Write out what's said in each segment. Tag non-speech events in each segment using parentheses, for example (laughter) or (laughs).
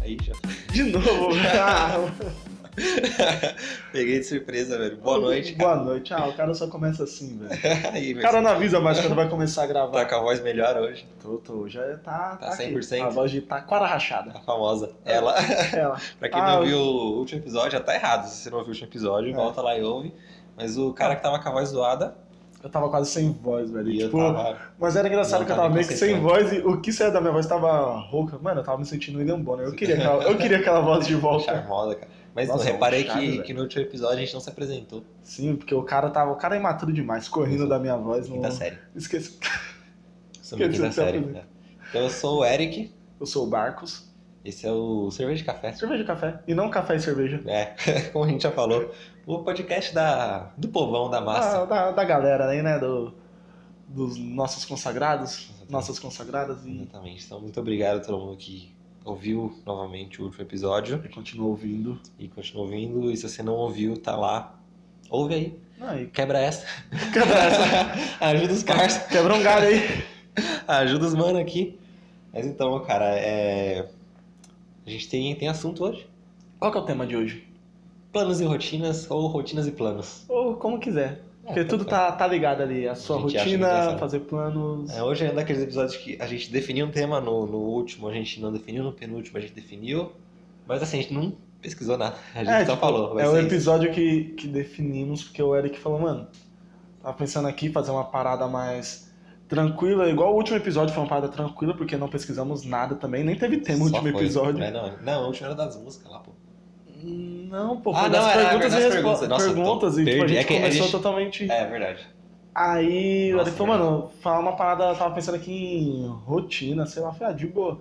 Aí já. De novo, (laughs) Peguei de surpresa, velho. Boa noite. Boa noite. Ah, o cara só começa assim, velho. (laughs) Aí, O cara não avisa mais quando vai começar a Tá gravar. com a voz melhor hoje. Tô, tô, já tá. Tá aqui. 100%? A voz de taquara rachada. A famosa. Ela. Ela. (laughs) pra quem Ah, não viu o último episódio, já tá errado. Se você não viu o último episódio, É. volta lá e ouve. Mas o cara que tava com a voz zoada, Eu tava quase sem voz, velho. Tipo, eu tava. Mas era engraçado que eu tava meio que sem voz e o que saía da minha voz tava rouca. Mano, eu tava me sentindo William Bonner. Eu queria aquela, eu queria aquela voz de volta. Charmosa, cara. Mas Nossa, não, reparei Charme, que, velho. que no último episódio a gente não se apresentou. Sim, porque o cara tava. O cara é imaturo demais, correndo da minha voz. No... Quinta série. Esqueci. Sou quinta série. né? Então eu sou o Eric, Eu sou o Barcos. Esse é o Cerveja de Café. Cerveja e café. E não café e cerveja. É, (laughs) como a gente já falou, o podcast da, do povão, da massa. Ah, da, da galera aí, né? Do, dos nossos consagrados. Nossas consagradas. E Exatamente. Então, muito obrigado a todo mundo que ouviu novamente o último episódio e continua ouvindo. e continua ouvindo. E se você não ouviu, tá lá. Ouve aí. Não, e Quebra essa. (laughs) quebra essa. (laughs) Ajuda os caras. Quebra um galho aí. Ajuda os mano aqui. Mas então, cara, é... a gente tem, tem assunto hoje. Qual que é o tema de hoje? Planos e rotinas ou rotinas e planos. Ou como quiser. Porque É, tudo tanto tá, tá ligado ali. A sua A rotina, fazer planos. É, hoje é um daqueles episódios que a gente definiu um tema no, no último, a gente não definiu, no penúltimo a gente definiu. Mas assim, a gente não pesquisou nada. A gente É, só tipo, falou. É isso. episódio que, que definimos, porque o Eric falou, mano, tava pensando aqui fazer uma parada mais tranquila, igual o último episódio foi uma parada tranquila, porque não pesquisamos nada também, nem teve tema no último foi. episódio. É, não, não, o último era das músicas lá, pô. Não, pô, Ah, foi não, das era- perguntas e perguntas. respostas. Nossa, Perguntas, e tipo, a gente É que a começou gente- totalmente. É verdade. Aí, Nossa, ele falou, mano, falar uma parada, eu tava pensando aqui em rotina, sei lá, falei, ah, de boa.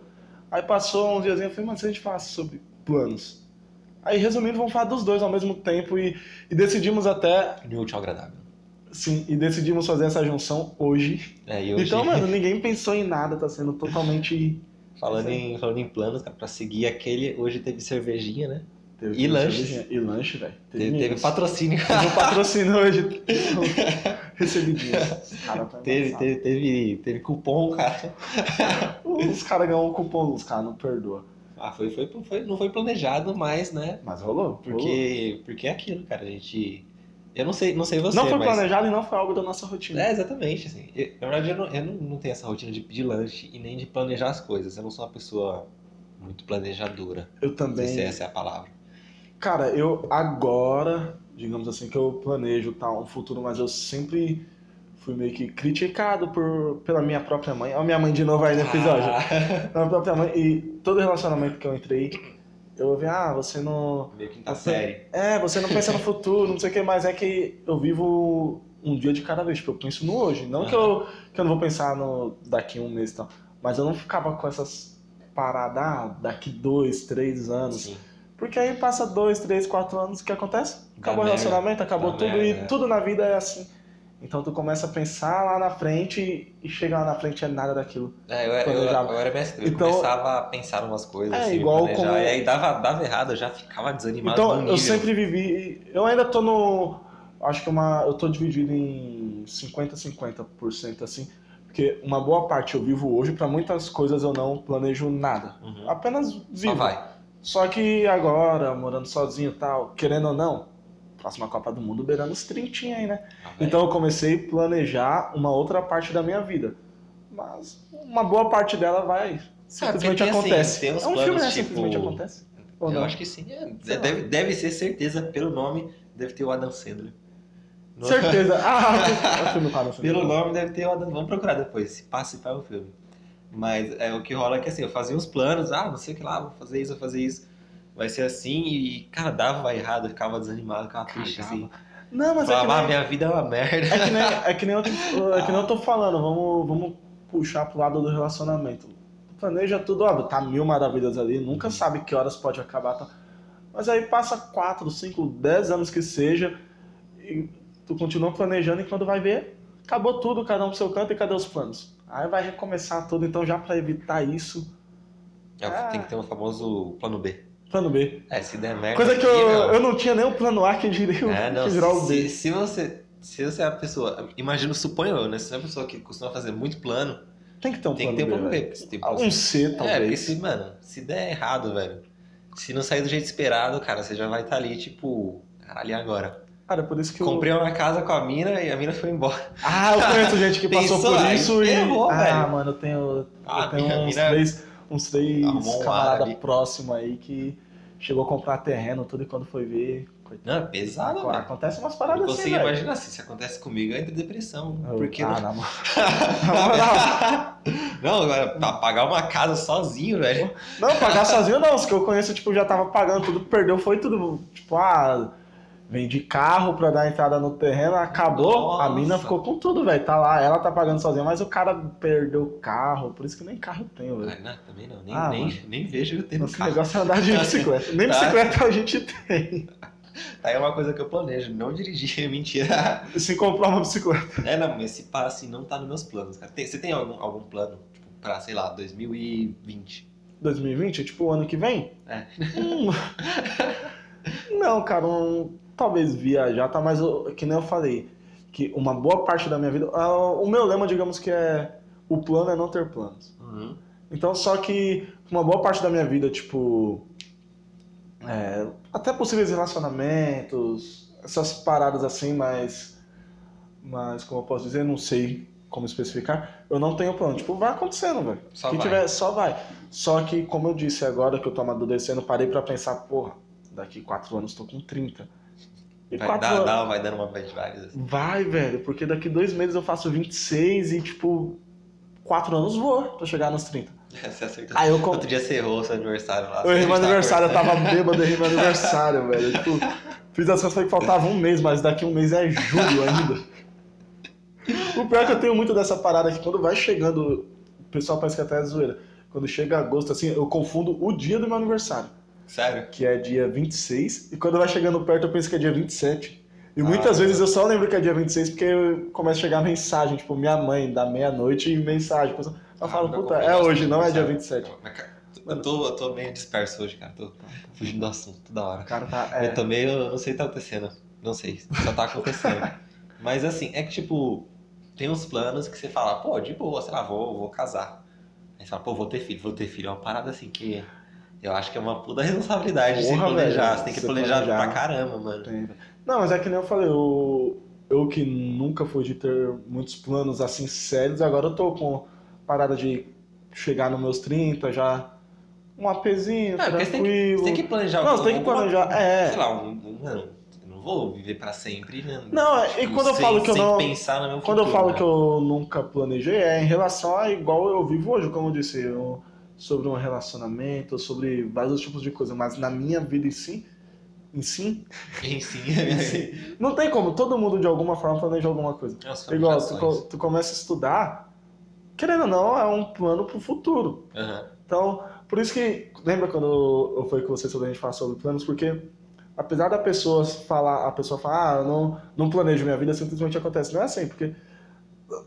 Aí passou uns dias eu falei, mano, se a gente falasse sobre planos. Aí, resumindo, vamos falar dos dois ao mesmo tempo e, e decidimos até, No último agradável. Sim, e decidimos fazer essa junção hoje. É, e hoje, Então, mano, ninguém pensou em nada, tá sendo totalmente. falando, em, falando em planos, cara, pra seguir aquele, hoje teve cervejinha, né? Teve E cervejinha. E lanche, velho. Teve, teve patrocínio. Teve um patrocínio (laughs) hoje. (laughs) Recebidinho. Cara, tá Teve, teve, teve, teve cupom, cara. (laughs) Os caras ganham um cupom, os caras não perdoa. Ah, foi, foi, foi, não foi planejado, mas, né? Mas rolou. rolou. Porque, porque é aquilo, cara. A gente. Eu não sei, não sei você, não foi mas. planejado e não foi algo da nossa rotina. É, exatamente, assim. Eu- na verdade, eu, não, eu não, não tenho essa rotina de pedir lanche e nem de planejar as coisas. Eu não sou uma pessoa muito planejadora. Eu Não também. sei se essa é a palavra. Cara, eu agora, digamos assim, que eu planejo tá, um futuro, mas eu sempre fui meio que criticado por, pela minha própria mãe. Olha a minha mãe de novo aí no episódio. Ah, Pela minha própria mãe. E todo relacionamento que eu entrei, eu ouvi, ah, você não. meio quinta Você- série. É, você não pensa no futuro, não sei o que, mas é que eu vivo um dia de cada vez, tipo, eu penso no hoje. Não que, eu, que eu não vou pensar no daqui um mês e tal. Mas eu não ficava com essas paradas, ah, daqui dois, três anos. Sim. Porque aí passa dois, três, quatro anos, o que acontece? Acabou o merda. relacionamento, acabou Dá tudo, merda, e é. tudo na vida é assim. Então tu começa a pensar lá na frente e chega lá na frente é nada daquilo. É, eu, eu, eu, Planejava. era eu Então- começava a pensar umas coisas, É, assim, igual planejar, como- e aí dava, dava errado, eu já ficava desanimado então eu sempre vivi. Eu ainda tô no. Acho que uma. Eu tô dividido em 50, 50% assim. Porque uma boa parte eu vivo hoje, pra muitas coisas eu não planejo nada. Uhum. Apenas Só vivo. vai. Só que agora, morando sozinho e tal, querendo ou não, próxima Copa do Mundo beirando os 30 aí, né? Ah. Então eu comecei a planejar uma outra parte da minha vida. Mas uma boa parte dela vai. Simplesmente tem, assim, acontece. tem é um filme, planos, né? tipo, Simplesmente acontece. Ou eu não? acho que sim. é. Deve, deve ser certeza, pelo nome, deve ter o Adam Sandler. No- Certeza. (laughs) Ah, o filme Pelo nome deve ter o Adam. Vamos procurar depois, se passa e o filme. Mas é, o que rola é que assim, eu fazia uns planos, ah, não sei o que lá, vou fazer isso, vou fazer isso. Vai ser assim, e cara, dava errado, ficava desanimado, ficava triste assim. Não, mas é que, Falava, ah, nem, minha vida é uma merda. é que nem, é que nem eu, tô- (laughs) é que nem eu tô falando. Vamos, vamos puxar pro lado do relacionamento. Planeja tudo, ó, tá mil maravilhas ali, nunca sabe que horas pode acabar. Tá? Mas aí passa 4, 5, 10 anos que seja, e tu continua planejando e quando vai ver, acabou tudo, cada um pro seu canto e cadê os planos? Aí vai recomeçar tudo, então já pra evitar isso, É, Ah. Tem que ter um famoso plano B. Plano B. É, se der merda. Coisa que eu, não. eu não tinha nem o plano A, que diria o, É, não, que dirá o se, B. se você. Se você é a pessoa. Imagino, suponho eu, né? Se você é uma pessoa que costuma fazer muito plano, Tem que ter um tem que plano ter um B. plano B. tipo, Um C, É, talvez. se, mano, se der errado, velho, se não sair do jeito esperado, cara, você já vai estar ali, tipo, e agora? Cara, é por isso que eu. Comprei uma casa com a mina e a mina foi embora. Ah, eu conheço gente que (laughs) passou Pensou? por isso e. ferrou, ah, velho. mano, eu tenho, Ah, eu tenho uns, três, uns três arrumou um ar camaradas ali. próximos aí que chegou a comprar terreno, tudo e quando foi ver. Coitado. Não, é pesado, velho. Acontece umas Eu paradas assim. consigo velho. imaginar assim, se acontece comigo, eu entro em depressão. Eu- Porque ah, não... (laughs) não, agora, pra pagar uma casa sozinho, velho. Não, pagar sozinho não. Os que eu conheço, tipo, já tava pagando tudo, perdeu, foi tudo. Tipo, ah, vendi carro pra dar entrada no terreno, acabou, a Nossa. mina ficou com tudo, velho. Tá lá, ela tá pagando sozinha, mas o cara perdeu o carro, por isso que nem carro tenho, velho. Ah, não, também não, nem, Ah, nem, mano. nem vejo eu tendo Nosso carro. negócio é andar de (laughs) bicicleta. Nem Tá. bicicleta a gente tem. (laughs) Aí é uma coisa que eu planejo, não dirigir, (laughs) mentira. Se comprar uma bicicleta. É, não, mas esse passe não tá nos meus planos, cara. Tem- você tem algum, algum plano, tipo, pra, sei lá, 2020? 2020, tipo, o ano que vem? É. Hum. Não, cara, um- talvez viajar, tá? Mas eu- que nem eu falei, que uma boa parte da minha vida. ah, o meu lema, digamos que é. O plano é não ter planos. Uhum. Então, só que uma boa parte da minha vida, tipo. é, até possíveis relacionamentos, essas paradas assim, mas. Mas, como eu posso dizer, não sei como especificar. Eu não tenho plano. Tipo, vai acontecendo, velho. Só vai. tiver, só vai. Só que, como eu disse agora que eu tô amadurecendo, parei pra pensar, porra, daqui quatro anos tô com 30. E Vai, quatro dar, dar- vai dando uma bad vibes, assim. Vai, velho, porque daqui dois meses eu faço 26 e, tipo, quatro anos vou pra chegar nos 30. (laughs) Você acertou. Aí eu. Outro dia você errou seu aniversário lá. eu errei meu aniversário, eu tava bêbado, eu errei meu (laughs) aniversário, velho. Tipo, fiz as coisas que faltava um mês, mas daqui um mês é julho ainda. O pior é que eu tenho muito dessa parada que quando vai chegando, o pessoal parece que até é zoeira. Quando chega agosto, assim, eu confundo o dia do meu aniversário. Sério? que é dia 26, e quando vai chegando perto eu penso que é dia 27. E muitas Ah, vezes eu só lembro que é dia 26 porque começa a chegar mensagem, tipo, minha mãe, da meia-noite, e mensagem. Eu Ah, falo, puta, é hoje, não é dia aniversário. 27. Mas, cara, Eu tô, eu tô meio disperso hoje, cara. Tô fugindo do assunto toda hora. Cara tá. Eu É, tô meio. Eu não sei o que tá acontecendo. Não sei. Só tá acontecendo. (laughs) Mas assim, é que tipo, tem uns planos que você fala, pô, de boa, sei lá, vou, vou casar. Aí você fala, pô, vou ter filho, vou ter filho. É uma parada assim que eu acho que é uma puta responsabilidade de se Porra, planejar. velho, você tem que planejar planejar. pra caramba, mano. tem- Não, mas é que nem eu falei, eu, eu que nunca fui de ter muitos planos assim sérios, agora eu tô com parada de chegar nos meus 30, já um APzinho, É, porque você tem que- tranquilo. Você tem que planejar Não, você tem que planejar, é. Sei lá, um, mano, eu não vou viver pra sempre, né? Não, é- e Tipo, quando eu sem- falo que eu não- pensar no meu Quando eu futuro, falo né? que eu nunca planejei, é em relação a igual eu vivo hoje, como eu disse, eu- sobre um relacionamento, sobre vários tipos de coisa, mas na minha vida em si, em si, Em si, (laughs) em si, não tem como, todo mundo de alguma forma planeja alguma coisa. As Igual, tu, tu começa a estudar, querendo ou não, é um plano pro futuro. Aham. Então, por isso que, lembra quando eu eu fui com você sobre a gente falar sobre planos, porque apesar da pessoa falar, a pessoa falar, ah, eu não, não planejo minha vida, simplesmente acontece. Não é assim, porque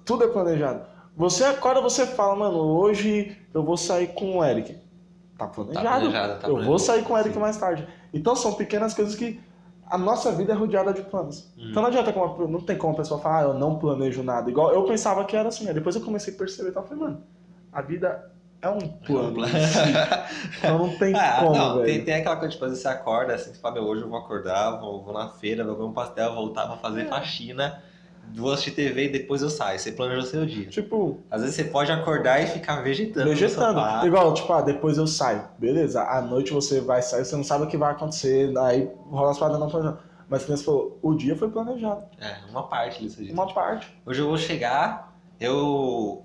tudo é planejado. Você acorda, você fala, mano, hoje eu vou sair com o Eric. Tá planejado. Tá planejado, tá eu vou planejado. sair com o Eric Sim. mais tarde. Então são pequenas coisas que a nossa vida é rodeada de planos. Hum. Então não adianta, como, não tem como a pessoa falar, ah, eu não planejo nada. Igual eu pensava que era assim, aí depois eu comecei a perceber e tal, falei, mano, a vida é um (laughs) plano. Si. Então não tem (laughs) Ah, como, não, velho. tem, tem aquela coisa, tipo, você acorda assim, você fala, meu, hoje eu vou acordar, vou, vou na feira, vou comer um pastel, voltar, vou É. fazer faxina, vou assistir TV e depois eu saio. Você planejou o seu dia. Tipo, Às vezes você pode acordar e ficar vegetando. vegetando. Igual, tipo, ah, depois eu saio. Beleza, à noite você vai sair, você não sabe o que vai acontecer, aí rola as paradas não planejadas. Mas como você falou, o dia foi planejado. É, uma parte disso. gente. Uma parte. Hoje eu vou chegar, eu.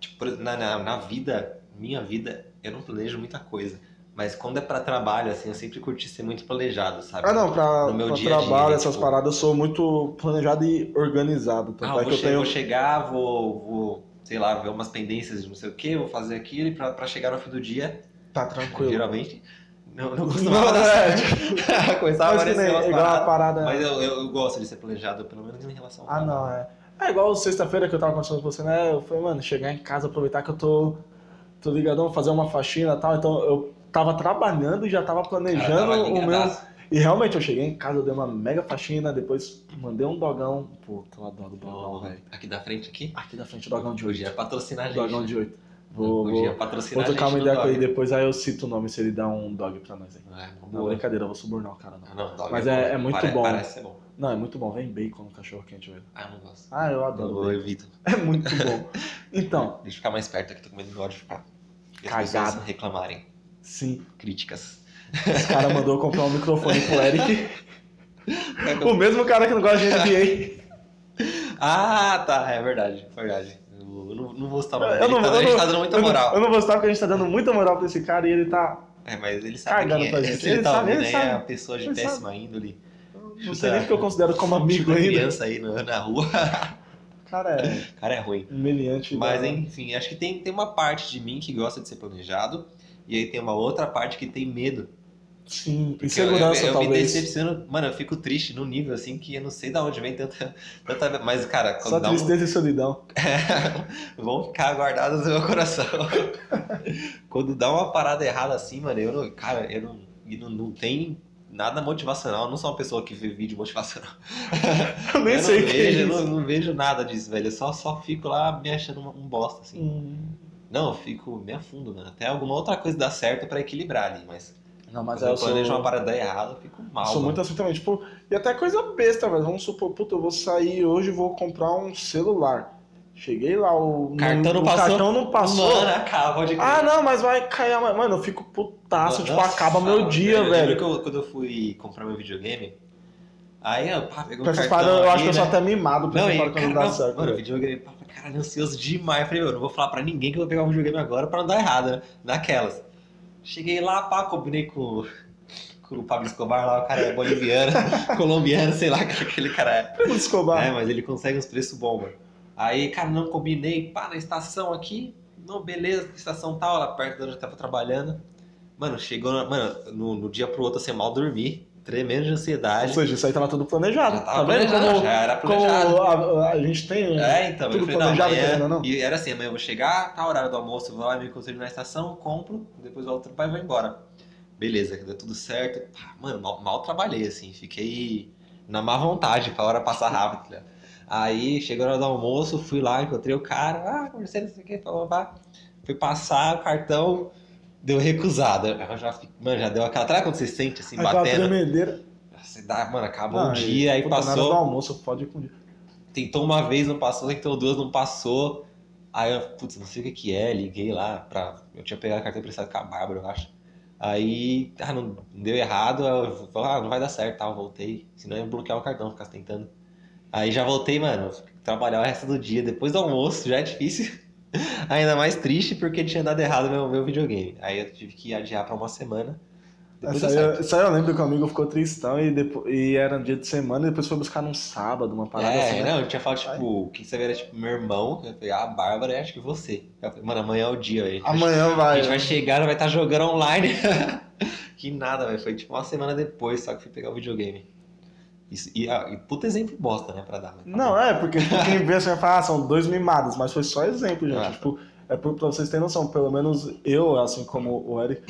Tipo, na, na, na vida, minha vida, eu não planejo muita coisa. Mas quando é pra trabalho, assim, eu sempre curti ser muito planejado, sabe? Ah, não, pra, No meu pra dia a dia, trabalho, essas tipo- paradas, eu sou muito planejado e organizado. Tanto Ah, é eu vou, que eu che- tenho. vou chegar, vou, vou, sei lá, ver umas pendências de não sei o que, vou fazer aquilo e pra, pra chegar no fim do dia, Tá tranquilo. geralmente, não, não (laughs) costumava Não, é. (laughs) Começava a aparecer umas igual paradas, parada. mas eu, eu, eu gosto de ser planejado, pelo menos em relação Ah, não, é. É igual sexta-feira que eu tava conversando com você, né? Eu falei, mano, chegar em casa, aproveitar que eu tô, tô ligadão, fazer uma faxina e tal. Então eu tava trabalhando e já tava planejando tava o meu. E realmente eu cheguei em casa, eu dei uma mega faxina, depois mandei um dogão. Puta, eu adoro dogão, velho. Aqui da frente aqui? Aqui da frente, dogão de 8. Hoje é patrocinar a gente. Dogão de 8. Vou, Hoje é vou, vou trocar gente uma ideia com ele depois, aí eu cito o nome se ele dá um dog pra nós aí. É uma Não, brincadeira, eu vou subornar o cara, Ah, não. não, dog Mas é- é muito Pare- bom. Parece ser bom. Não, é muito bom. Vem bacon no cachorro quente, velho. Ah, eu não gosto. Ah, eu adoro Eu evito. (laughs) É muito bom. (laughs) Então, Deixa eu ficar mais perto aqui, tô com medo do áudio ficar. Cagado. reclamarem. Sim, Críticas. esse cara mandou comprar um microfone pro Eric. (laughs) o mesmo cara que não gosta de NBA. Ah, tá, é verdade, verdade. Eu não, não vou citar o nome Eu não, tá, eu a gente não- tá dando muita eu não- moral. Eu não vou citar porque a gente tá dando muita moral pra esse cara e ele tá. É, mas ele sabe quem é. pra gente. Ele, Ele tá sabe, ouvindo ele aí, sabe. é uma pessoa de Ele péssima índole. Não sei nem porque eu considero como amigo ainda. criança aí no- na rua. (laughs) Cara, é cara é ruim. humilhante. Mas da- enfim, acho que tem, tem uma parte de mim que gosta de ser planejado. E aí tem uma outra parte que tem medo. Sim, Porque insegurança eu, eu, eu me talvez. decepciono. Mano, eu fico triste no nível assim que eu não sei de onde vem tanta. tanta mas, cara, quando Só dá um, tristeza e solidão. (laughs) vão ficar guardadas no meu coração. (laughs) Quando dá uma parada errada assim, mano, eu não. Cara, eu não. E não, não tem nada motivacional. Eu não sou uma pessoa que vê vídeo motivacional. (laughs) Eu nem eu sei não que é vejo, eu isso. não, não vejo nada disso, velho. Eu só, só fico lá me achando um um bosta, assim. Hum. Não, eu fico. Me afundo, mano. Até alguma outra coisa dar certo pra equilibrar ali, mas. Não, mas quando eu eu planejo sou... uma parada errada, eu fico mal. sou mano. muito assim também, tipo, e até coisa besta, velho. Vamos supor, puta, eu vou sair hoje e vou comprar um celular. Cheguei lá, o, Cartão não o passou? cartão não passou. Mano, acaba de ah, não, mas vai cair. Mano, eu fico putaço, tipo, Nossa, acaba meu dia, velho. eu- quando eu fui comprar meu videogame, aí eu pá, Com um cartão paradas, eu acho aqui, que eu sou né? até mimado pra Não, essas paradas quando não dá certo. mano, velho. videogame, pá, caralho, ansioso demais. Eu falei, meu, não vou falar pra ninguém que eu vou pegar um videogame agora pra não dar errado, né? Naquelas. Cheguei lá, pá, combinei com, com o Pablo Escobar lá, o cara é boliviano, (laughs) colombiano, sei lá que (laughs) aquele cara é. Vamos Escobar. É, mas ele consegue uns preços bons, mano. Aí, cara, não combinei, pá, na estação aqui. Não, beleza, estação tal, lá perto de onde eu tava trabalhando. Mano, chegou, na- mano, no, no dia pro outro, assim, mal dormir, tremendo de Ou ansiedade. seja, isso aí tava tudo planejado. Já tá tava vendo planejado, como, já era como planejado. a, a gente tem. É, então, Tudo falei, não, planejado, amanhã, querendo ou não. e era assim, amanhã eu vou chegar, tá horário do almoço, vou lá, me conselho na estação, compro, depois volto pro pai e vou embora. Beleza, deu tudo certo. Mano, mal, mal trabalhei, assim, fiquei na má vontade pra hora passar rápido, tá ligado? Aí, chegou a hora do almoço, fui lá, encontrei o cara, ah, conversei, não sei o que, pá, pá. Fui passar o cartão, deu recusado. Eu já, mano, já deu aquela, sabe quando você sente, assim, Aquela batendo? tremedeira. Você dá, mano, acabou o e, dia, aí passou do almoço, pode ir com dia. tentou uma vez, não passou, tentou duas, não passou. Aí eu, putz, não sei o que é, liguei lá pra. Eu tinha pegado a carteira emprestada com a Bárbara, eu acho. Aí, ah, não deu errado, eu falei, ah, não vai dar certo, tal, voltei. Senão eu ia bloquear o cartão, ficar tentando. Aí já voltei, mano, trabalhar o resto do dia, depois do almoço, já é difícil. (laughs) Ainda mais triste porque tinha dado errado meu, meu videogame. Aí eu tive que adiar pra uma semana. Aí, certo. eu- aí eu lembro que o amigo ficou tristão e, depois, e era um dia de semana e depois foi buscar num sábado, uma parada É, assim. né? não, eu tinha falado, tipo, quem sabia era, tipo, meu irmão, eu falei, ah, a Bárbara e acho que você. Falei, mano, amanhã é o dia, velho. Amanhã A vai. gente vai chegar, vai estar jogando online. (laughs) que nada, velho. Foi tipo uma semana depois só que fui pegar o videogame. Isso, e, ah, e puta exemplo bosta, né, pra dar. tá Não, é, porque quem vê assim vai falar, ah, são dois mimados, mas foi só exemplo, gente. Ah. Tipo, é pra, vocês terem noção, pelo menos eu, assim como o Eric,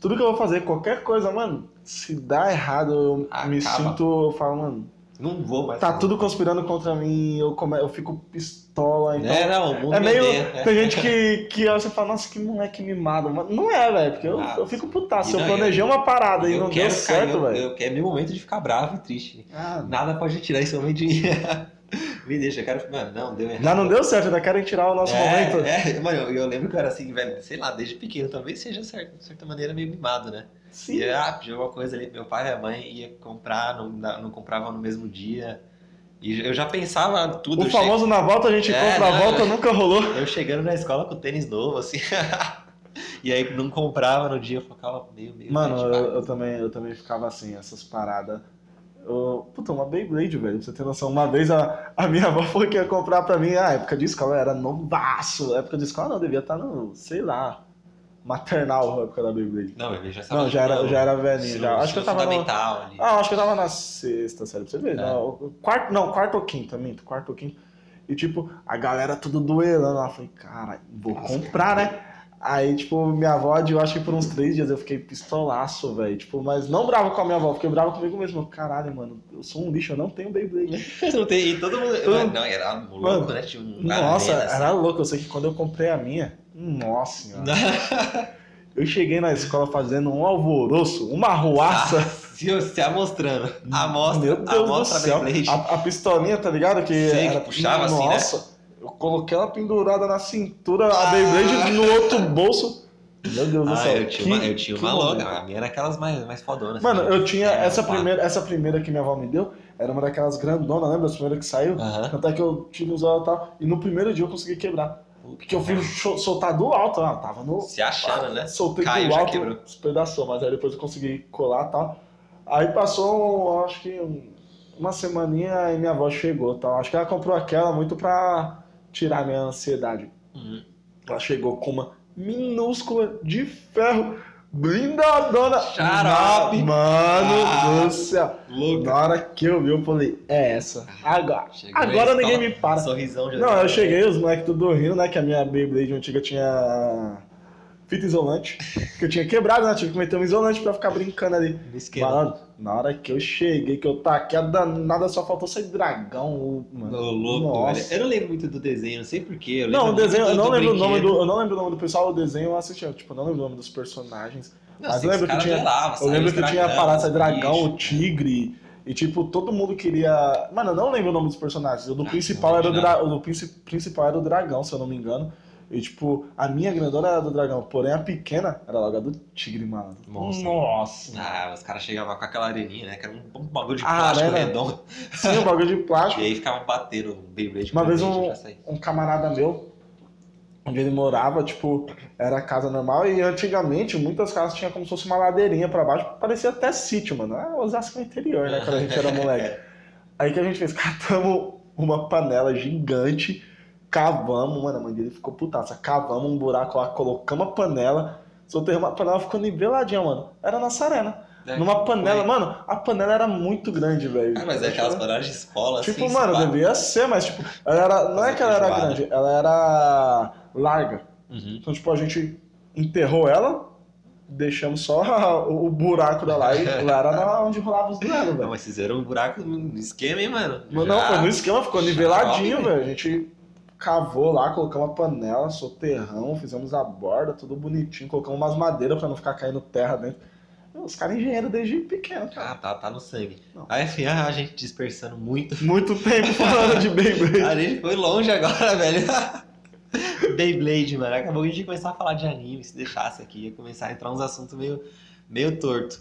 tudo que eu vou fazer, qualquer coisa, mano, se dá errado, eu me Acaba. sinto, eu falo, mano, Não vou mais. tá tudo conspirando contra mim, eu, come, eu fico pistola, então. É, não, o mundo É me meio. odeia, é. Tem gente que, que olha e fala, nossa, que moleque mimado. Mas não é, velho, porque eu, Ah, eu fico putaço. e Se eu não, planejei eu- uma parada e eu não quero deu certo, velho. eu, é meu momento de ficar bravo e triste. Ah, Nada pode tirar esse momento de (laughs) me deixa, eu quero. Mano, não, deu errado. já não deu certo, ainda querem tirar o nosso é, momento. É, mano, eu, eu lembro que eu era assim, velho, sei lá, desde pequeno, talvez seja certo, de certa maneira meio mimado, né? Sim. E ah, pediu alguma coisa ali, meu pai e a mãe ia comprar, não, não compravam no mesmo dia. E eu já pensava tudo. O famoso na volta a gente É, compra, a volta eu- nunca rolou. che- Eu chegando na escola com tênis novo, assim. (laughs) e aí não comprava no dia, eu ficava meio, meio. Mano, eu, eu também, eu também ficava assim, essas paradas. Eu- puta, uma Beyblade, velho, pra você ter noção. Uma vez a, a minha avó foi que ia comprar pra mim, a época de escola, era novaço. época de escola não, devia estar no, sei lá, maternal, a época da Beyblade. Não, eu já estava Não, já era, eu já era velhinho, já. Acho que eu tava fundamental ali. Ah, acho que eu tava na sexta série, pra você ver. É. Não, quarto, não, quarto ou quinto, minto, quarto ou quinto. E tipo, a galera tudo duelando. Eu falei, cara, vou comprar, né? Aí, tipo, minha avó, eu acho que por uns três dias eu fiquei pistolaço, velho. Tipo, mas não bravo com a minha avó, fiquei bravo comigo mesmo. Caralho, mano, eu sou um lixo, eu não tenho Beyblade. (laughs) Não tem, e todo mundo. Todo- Mano, Não, era louco, Mano, né? Nossa, arena, assim. era louco. Eu sei que quando eu comprei a minha, nossa (laughs) senhora. Eu cheguei na escola fazendo um alvoroço, uma arruaça. Se, se amostrando. Amostra, Meu Deus do amostra céu. Beyblade. A, a pistolinha, tá ligado? Que Sei, era, puxava assim, né? Nossa, eu coloquei ela pendurada na cintura, a Beyblade no outro bolso. Meu Deus do Ah, céu. eu tinha que- uma, eu tinha uma loga. A minha era aquelas mais, mais fodonas. Mano, assim. eu tinha Era essa primeira, essa primeira que minha avó me deu, era uma daquelas grandonas, lembra? As primeiras que saiu? Aham. Tanto é que eu tive usado e tal. E no primeiro dia eu consegui quebrar. Porque eu fui cho- soltar do alto, ah, tava no. Se achando, né? Soltei Caiu, do alto, quebrou. despedaçou, mas aí depois eu consegui colar e tal. Aí passou, acho que um- uma semaninha e minha avó chegou e tal. Acho que ela comprou aquela muito pra tirar minha ansiedade. Uhum. Ela chegou com uma minúscula de ferro, blindadona. Xarope. Mano Ah. do céu. Louca. Na hora que eu vi, eu falei, é essa. Agora. Chegou Agora na ninguém me para. Sorrisão de Não, eu cheguei, os moleques tudo rindo, né? Que a minha Beyblade antiga tinha fita isolante. Que eu tinha quebrado, né? Tive que meter um isolante pra ficar brincando ali. Mano, na hora que eu cheguei, que eu taquei a danada, só faltou sair dragão. Mano. Ô, louco, velho. Eu não lembro muito do desenho, não sei porquê. Não, o desenho, eu não lembro o nome do. Eu não lembro o nome do pessoal, o desenho eu assistia. Tipo, eu não lembro o nome dos personagens. Não, Mas eu lembro que tinha- Eu lembro que tinha a parada dragão, o tigre. E tipo, todo mundo queria. Mano, eu não lembro o nome dos personagens. O do Ah, principal era o, dra... o do princi- principal era o dragão, se eu não me engano. E tipo, a minha grandona era do dragão, porém a pequena era logo a do tigre, mano. Nossa. Nossa. Ah, os caras chegavam com aquela areninha, né? Que era um, um bagulho de Ah, plástico né? redondo. Sim, um bagulho de (laughs) plástico. E aí ficavam batendo um Beyblade. Uma com vez um, um camarada meu, onde ele morava, tipo, era casa normal e antigamente muitas casas tinham como se fosse uma ladeirinha pra baixo, parecia até sítio, mano. É Osasco interior, né, quando a gente era moleque. (laughs) Aí que a gente fez, catamos uma panela gigante, cavamos, mano, a mãe dele ficou putaça, cavamos um buraco lá, colocamos a panela, soltamos a panela, ficou niveladinha, mano. Era na Sarena. É, Numa panela, foi. mano, a panela era muito grande, velho. Ah, mas é aquelas panelas de escola, Tipo, assim. mano, se pá. devia ser, mas tipo, ela era. Não é que ela era grande, ela era larga. Uhum. Então, tipo, a gente enterrou ela, deixamos só (laughs) o buraco da lá e lá era onde rolava os duelos, Não, velho. mas fizeram um buraco no esquema, hein, mano? Mas Não, Já- foi no esquema, ficou niveladinho, velho. A gente cavou lá, colocamos a panela, soterrão, fizemos a borda, tudo bonitinho, colocamos umas madeiras pra não ficar caindo terra dentro. Os caras engenheiros desde pequeno, cara. Ah, tá, tá no sangue. Não. Aí, enfim, ah, a gente dispersando muito. Muito tempo falando de Beyblade. (laughs) A gente foi longe agora, (laughs) velho. Beyblade, mano. Acabou que a gente ia começar a falar de anime, se deixasse aqui, ia começar a entrar uns assuntos meio, meio torto.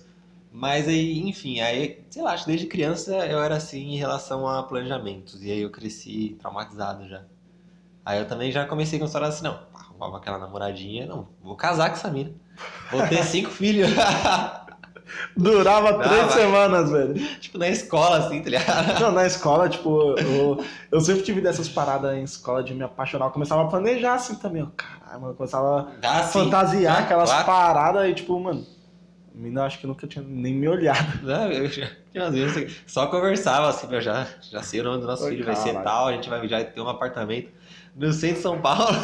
Mas aí, enfim, aí, sei lá, acho que desde criança eu era assim em relação a planejamentos. E aí eu cresci traumatizado já. Aí eu também já comecei com história assim, não, arrumava aquela namoradinha, não, vou casar com essa mina. Vou ter cinco (laughs) filhos. Durava Não, três vai. semanas, velho. tipo, na escola, assim, tá ligado? (laughs) Não, na escola, tipo, eu, eu sempre tive dessas paradas em escola de me apaixonar. Eu começava a planejar assim também. Eu, caralho, mano, eu começava Ah, a sim. fantasiar Ah, aquelas claro. paradas e, tipo, mano, a mina acho que nunca tinha nem me olhado. Não, eu já, tinha umas vezes só conversava assim, meu, já, já sei o nome do nosso Ai, filho, vai ser caralho. tal, a gente vai já ter um apartamento no centro de São Paulo.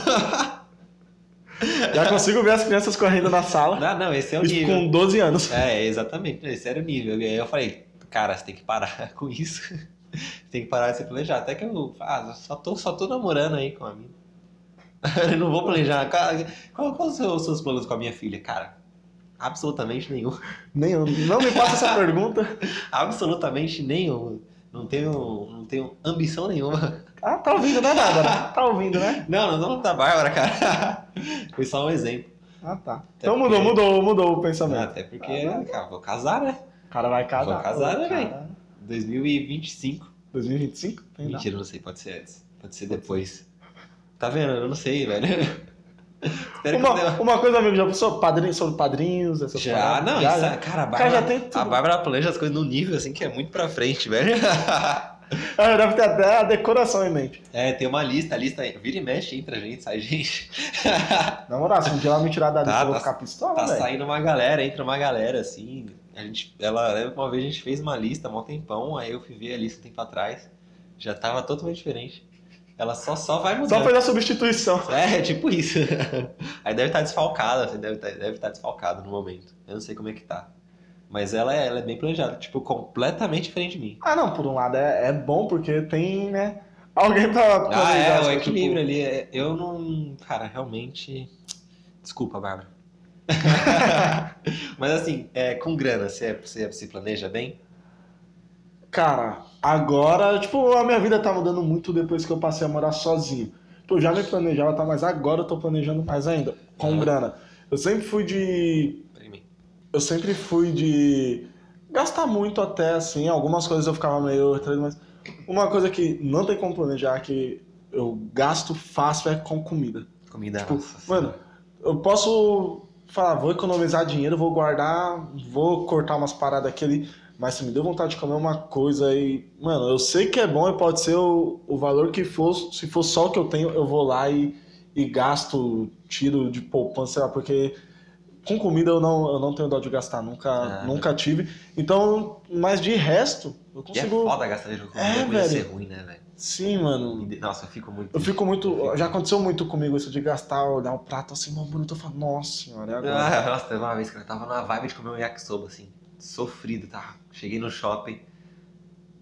Já consigo ver as crianças correndo na sala, Não, não, esse é o nível. com 12 anos. É, exatamente, esse era o nível. E aí eu falei, cara, você tem que parar (laughs) com isso. Você tem que parar de se planejar. Até que eu ah, só, tô, só tô namorando aí com a minha. (laughs) Eu não vou planejar. Qual, qual são os seus planos com a minha filha? Cara, absolutamente nenhum. Nenhum. Não me faça essa (laughs) pergunta. Absolutamente nenhum. Não tenho, não tenho ambição nenhuma. Ah, tá ouvindo, né, Bárbara? Tá ouvindo, né? (laughs) Não, não falando da Bárbara, cara. (laughs) Foi só um exemplo. Ah, tá. Até Então mudou, porque- mudou, mudou o Ah, pensamento. Até porque, Ah, não. cara, vou casar, né? O cara vai casar. Vou casar, né, velho? 2025. 2025? Tem. Mentira, não sei, pode ser antes. Pode ser depois. Tá vendo? Eu não sei, velho. (laughs) Uma, eu uma coisa, amigo, já pensou padrinho, sobre padrinhos, essas Já, paradas? não, Já, isso, é- cara, a cara já Bárbara, tem tudo. a Bárbara planeja as coisas num nível assim que é muito pra frente, velho. Ah, (laughs) deve ter até a decoração em mente. É, tem uma lista, a lista vira e mexe, entra gente, sai gente. (laughs) Na moral, se um dia ela me tirar da lista, Tá, eu vou tá- ficar pistola, Tá velho. saindo uma galera, entra uma galera, assim. A gente, ela, uma vez a gente fez uma lista um tempão, aí eu fui ver a lista um tempo atrás. Já tava totalmente diferente. Ela só, só vai Só mudando. fez a substituição. É, tipo isso. (laughs) Aí deve estar desfalcada, você deve estar, deve estar desfalcado no momento. Eu não sei como é que tá. Mas ela é, ela é bem planejada, tipo, completamente diferente de mim. Ah, não, por um lado é, é bom porque tem, né? Alguém pra Ah, planejar é, as o coisas, equilíbrio ali. é- Eu não. Cara, realmente. Desculpa, Bárbara. (laughs) Mas assim, é, com grana, você, você se planeja bem? Cara, agora, tipo, a minha vida tá mudando muito depois que eu passei a morar sozinho. Tipo, eu já me planejava, tá? Mas agora eu tô planejando mais ainda, com Uhum. grana. Eu sempre fui de. Eu sempre fui de. Gastar muito até, assim. Algumas coisas eu ficava meio retraído, mas. Uma coisa que não tem como planejar, que eu gasto fácil é com comida. Comida. Tipo, nossa mano, eu posso falar, vou economizar dinheiro, vou guardar, vou cortar umas paradas aqui ali, mas se me deu vontade de comer uma coisa e, mano, eu sei que é bom e pode ser o, o valor que for, se for só o que eu tenho, eu vou lá e, e gasto, tiro de poupança, sei lá, porque com comida eu não, eu não tenho dó de gastar, nunca, Ah. nunca tive. Então, mas de resto, eu E é consigo. foda gastar dinheiro com É, comida, ser velho. ruim, né, velho? Sim, mano. Nossa, eu fico muito. Eu fico muito. Eu Já aconteceu muito comigo isso de gastar, olhar o prato assim, mó bonito. Eu falo, nossa senhora, é agora. Ah, nossa, teve uma vez que eu tava na vibe de comer um yakisoba, assim, sofrido, tá? Cheguei no shopping.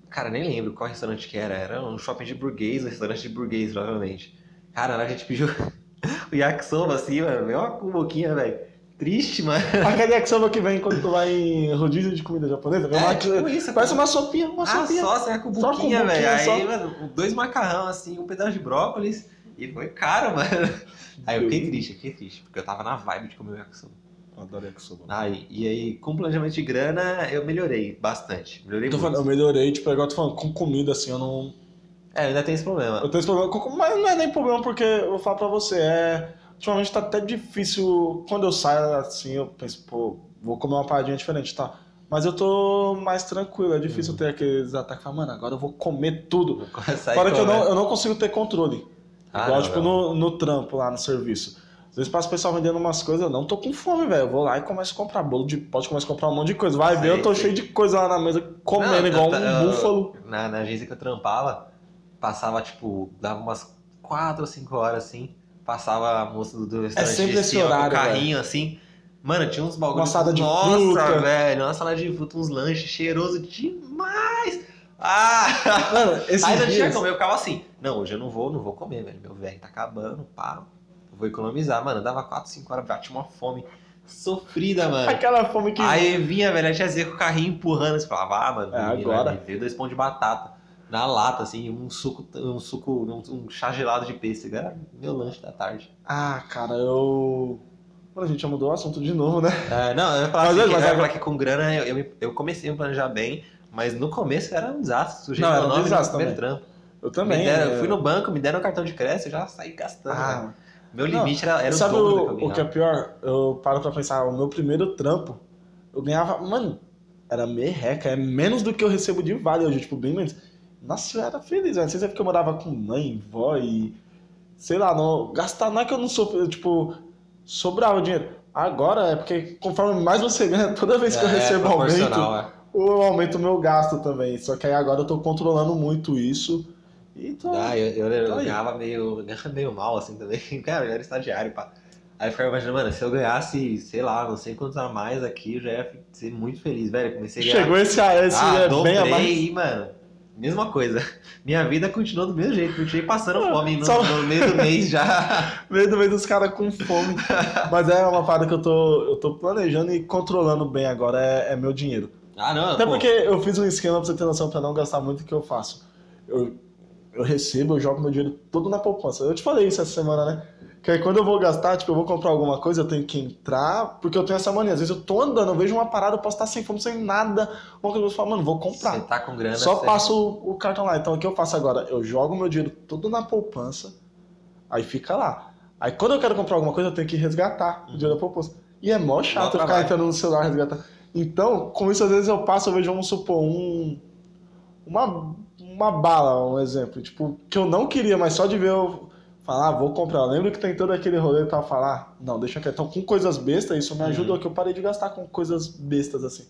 Cara, nem lembro qual restaurante que era. Era um shopping de burguês, um restaurante de burguês, provavelmente. Cara, na hora que a gente pediu (laughs) o yakisoba, assim, mano, veio uma boquinha, velho. Triste, mano. Aquele yakisoba que vem quando tu vai em rodízio de comida japonesa, vem uma- É, tipo isso, parece uma sopinha, uma Ah, sopinha. só, assim, com Só com buquinha, velho. Aí, só. mano, dois macarrão, assim, um pedaço de brócolis. E foi caro, mano. Aí eu fiquei triste, fiquei triste. Porque eu tava na vibe de comer o yakisoba. Adoro yakisoba. Aí, e aí, com planejamento de grana, eu melhorei bastante. Melhorei Tô muito. falando, eu melhorei, tipo, igual eu tô falando, com comida, assim, eu não. É, ainda tem esse problema. Eu tenho esse problema, com- mas não é nem problema porque eu vou falar pra você, é. Ultimamente tá até difícil. Quando eu saio assim, eu penso, pô, vou comer uma paradinha diferente, tá? Mas eu tô mais tranquilo, é difícil ter aqueles ataques, falar, mano, agora eu vou comer tudo. Fora que eu não, eu não consigo ter controle. Ah, Igual, não, tipo, no, no trampo lá no serviço. Às vezes passa o pessoal vendendo umas coisas, eu não tô com fome, velho. Eu vou lá e começo a comprar bolo de pote, começo a comprar um monte de coisa. Vai ver, eu tô sei. cheio de coisa lá na mesa, comendo Não, igual eu- um eu- búfalo. Na, na agência que eu trampava, passava, tipo, dava umas 4 ou 5 horas assim. Passava a moça do, do restaurante É sempre esse descia com o horário, carrinho assim. Mano, tinha uns bagulhos. Uma salada de Nossa, fruta. velho, uma salada de fruta, uns lanches cheiroso demais. Ah! Mano, (laughs) esses Aí não tinha dias... como, eu ficava assim, não, hoje eu não vou, não vou comer, velho. Meu velho tá acabando, pá. Eu vou economizar, mano. Dava 4, 5 horas, bati uma fome sofrida, mano. Aquela fome que... Aí vinha, velho, a tiazinha com o carrinho empurrando, você falava, ah, mano, É, menina, agora. veio dois pão de batata na lata, assim, um suco, um suco, um, um chá gelado de pêssego. Era meu lanche da tarde. Ah, cara, eu... Mano, a gente já mudou o assunto de novo, né? É, não, eu ia falar, Mas assim, é, que, mas eu ia é- falar que com grana eu, eu, eu comecei a me planejar bem, mas no começo era um desastre. Sujeito Não, era um meu desastre primeiro trampo. Eu também. Deram- é. eu fui no banco, me deram um cartão de crédito, eu já saí gastando. Ah, Meu Não, limite era, era o sabe dobro do o, que eu o que é pior? Eu paro pra pensar, o meu primeiro trampo, eu ganhava, mano, era merreca, é menos do que eu recebo de vale hoje, tipo, bem menos. Nossa, eu era feliz, velho. Não sei se é porque eu morava com mãe, vó e. Sei lá, não. Gastar não é que eu não sou. Tipo, sobrava dinheiro. Agora é porque conforme mais você ganha, (laughs) toda vez que eu É, recebo aumento, proporcional, é. eu aumento o meu gasto também. Só que aí agora eu tô controlando muito isso. E tô. Ah, eu, eu, eu Tá ganhava meio, ganhava meio mal, assim, também. (laughs) Cara, eu era estagiário, pá. Aí eu ficava imaginando, mano, se eu ganhasse, sei lá, não sei quantos a mais aqui, eu já ia ser muito feliz, velho. Comecei a ganhar. Chegou esse, esse ah, é dobrei bem a mais. mano, mesma coisa. (laughs) Minha vida continuou do mesmo jeito, continuei passando fome no, Só- no meio do mês já. (laughs) Meio do meio dos caras com fome. Mas é uma parada que eu tô, eu tô planejando e controlando bem agora, é, é meu dinheiro. Ah, não, Até pô. porque eu fiz um esquema pra você ter noção, pra não gastar muito, o que eu faço. Eu, eu recebo, eu jogo meu dinheiro todo na poupança. Eu te falei isso essa semana, né? Que aí quando eu vou gastar, tipo, eu vou comprar alguma coisa, eu tenho que entrar, porque eu tenho essa mania. Às vezes eu tô andando, eu vejo uma parada, eu posso estar sem fome, sem nada. Uma coisa eu falo, mano, vou comprar. Você tá com grana. Só você- passo o, o cartão lá. Então o que eu faço agora? Eu jogo meu dinheiro todo na poupança, aí fica lá. Aí quando eu quero comprar alguma coisa, eu tenho que resgatar o dinheiro da poupança. E é mó chato eu ficar entrando no celular resgatar. Então, com isso, às vezes eu passo, eu vejo, vamos supor, um. Uma, uma bala, um exemplo. Tipo, que eu não queria, mas só de ver eu falar, ah, vou comprar. Eu lembro que tem todo aquele rolê tal, falar, não, deixa quieto. Então, com coisas bestas, isso me Uhum. ajudou, que eu parei de gastar com coisas bestas assim.